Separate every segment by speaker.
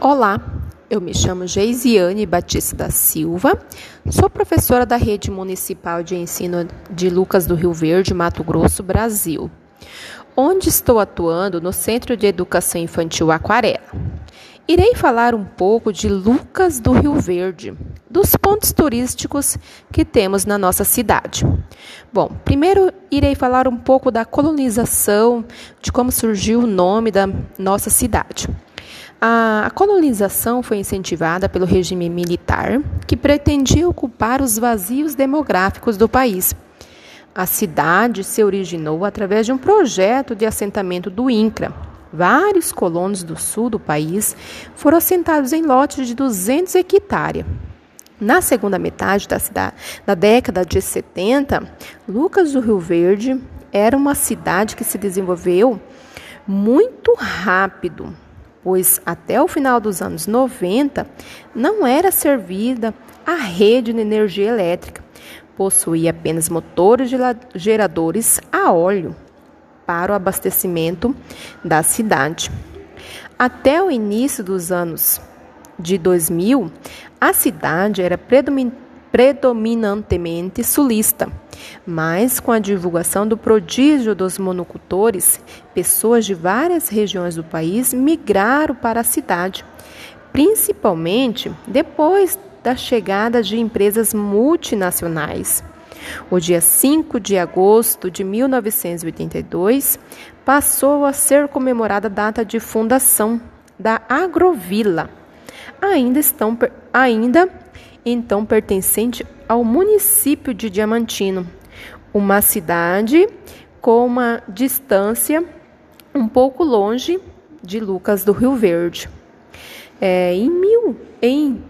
Speaker 1: Olá, eu me chamo Geisiane Batista da Silva, sou professora da Rede Municipal de Ensino de Lucas do Rio Verde, Mato Grosso, Brasil, onde estou atuando no Centro de Educação Infantil Aquarela. Irei falar um pouco de Lucas do Rio Verde, dos pontos turísticos que temos na nossa cidade. Bom, primeiro irei falar um pouco da colonização, de como surgiu o nome da nossa cidade. A colonização foi incentivada pelo regime militar, que pretendia ocupar os vazios demográficos do país. A cidade se originou através de um projeto de assentamento do INCRA. Vários colonos do sul do país foram assentados em lotes de 200 hectares. Na segunda metade da, cidade, da década de 70, Lucas do Rio Verde era uma cidade que se desenvolveu muito rápido pois até o final dos anos 90 não era servida a rede de energia elétrica. Possuía apenas motores geradores a óleo para o abastecimento da cidade. Até o início dos anos de 2000, a cidade era predominantemente sulista mas com a divulgação do prodígio dos monocultores, pessoas de várias regiões do país migraram para a cidade, principalmente depois da chegada de empresas multinacionais. O dia 5 de agosto de 1982 passou a ser comemorada a data de fundação da Agrovila, ainda, estão, ainda então pertencente ao município de Diamantino, uma cidade com uma distância um pouco longe de Lucas do Rio Verde. É, em, mil, em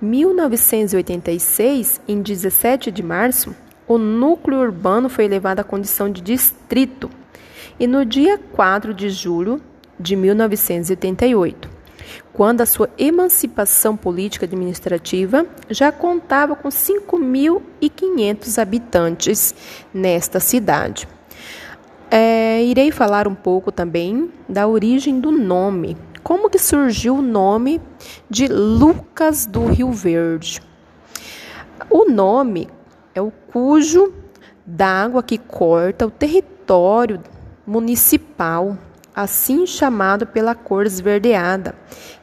Speaker 1: 1986, em 17 de março, o núcleo urbano foi elevado à condição de distrito e no dia 4 de julho de 1988 quando a sua emancipação política administrativa já contava com 5.500 habitantes nesta cidade. É, irei falar um pouco também da origem do nome. Como que surgiu o nome de Lucas do Rio Verde? O nome é o cujo d'água que corta o território municipal assim chamado pela cor esverdeada,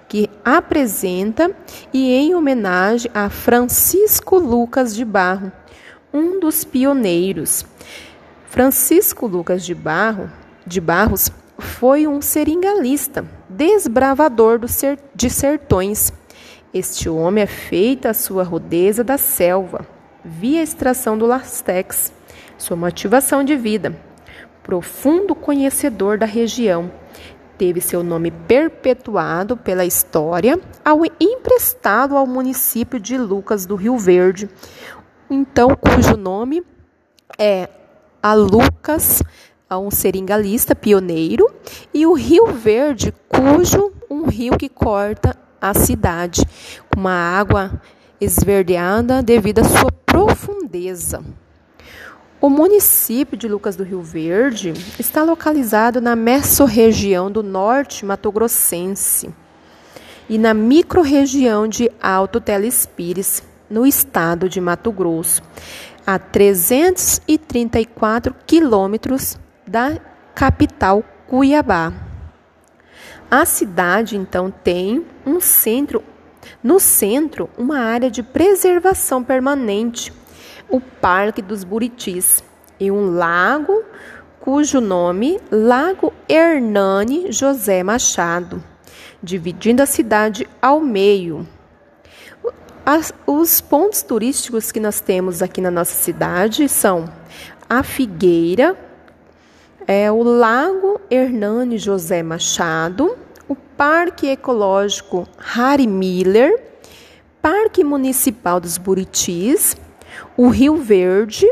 Speaker 1: que apresenta e em homenagem a Francisco Lucas de Barro, um dos pioneiros. Francisco Lucas de Barro, de Barros, foi um seringalista, desbravador de sertões. Este homem é feita a sua rudeza da selva, via extração do lastex, sua motivação de vida profundo conhecedor da região. Teve seu nome perpetuado pela história ao emprestado ao município de Lucas do Rio Verde, então cujo nome é a Lucas, um seringalista pioneiro, e o Rio Verde, cujo um rio que corta a cidade, com uma água esverdeada devido à sua profundeza. O município de Lucas do Rio Verde está localizado na mesorregião do norte mato-grossense e na microrregião de Alto Telespires, no estado de Mato Grosso, a 334 quilômetros da capital Cuiabá. A cidade então tem um centro, no centro, uma área de preservação permanente o Parque dos Buritis e um lago cujo nome Lago Hernani José Machado, dividindo a cidade ao meio. As, os pontos turísticos que nós temos aqui na nossa cidade são a Figueira, é o Lago Hernani José Machado, o Parque Ecológico Harry Miller, Parque Municipal dos Buritis, o Rio Verde.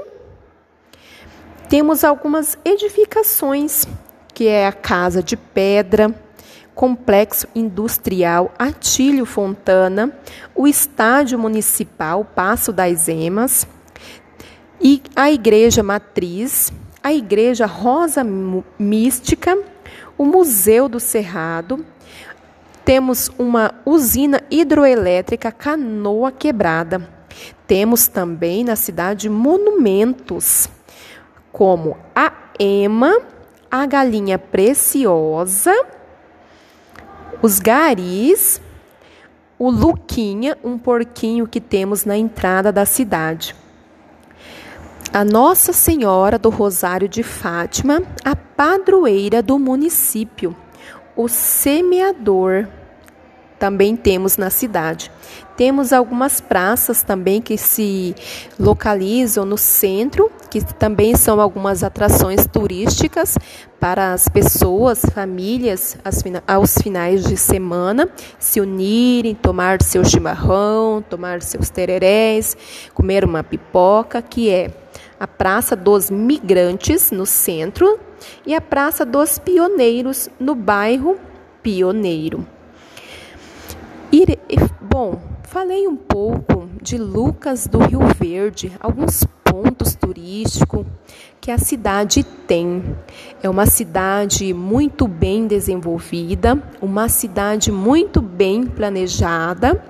Speaker 1: Temos algumas edificações, que é a Casa de Pedra, Complexo Industrial Atílio Fontana, o Estádio Municipal Passo das Emas, e a Igreja Matriz, a Igreja Rosa Mística, o Museu do Cerrado, Temos uma usina hidroelétrica Canoa Quebrada. Temos também na cidade monumentos, como a Ema, a Galinha Preciosa, os garis, o Luquinha, um porquinho que temos na entrada da cidade. A Nossa Senhora do Rosário de Fátima, a padroeira do município, o semeador, também temos na cidade. Temos algumas praças também que se localizam no centro, que também são algumas atrações turísticas para as pessoas, famílias, aos finais de semana se unirem, tomar seu chimarrão, tomar seus tererés, comer uma pipoca, que é a Praça dos Migrantes, no centro, e a Praça dos Pioneiros, no bairro Pioneiro. Bom, falei um pouco de Lucas do Rio Verde, alguns pontos turísticos que a cidade tem. É uma cidade muito bem desenvolvida, uma cidade muito bem planejada,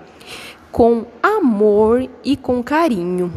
Speaker 1: com amor e com carinho.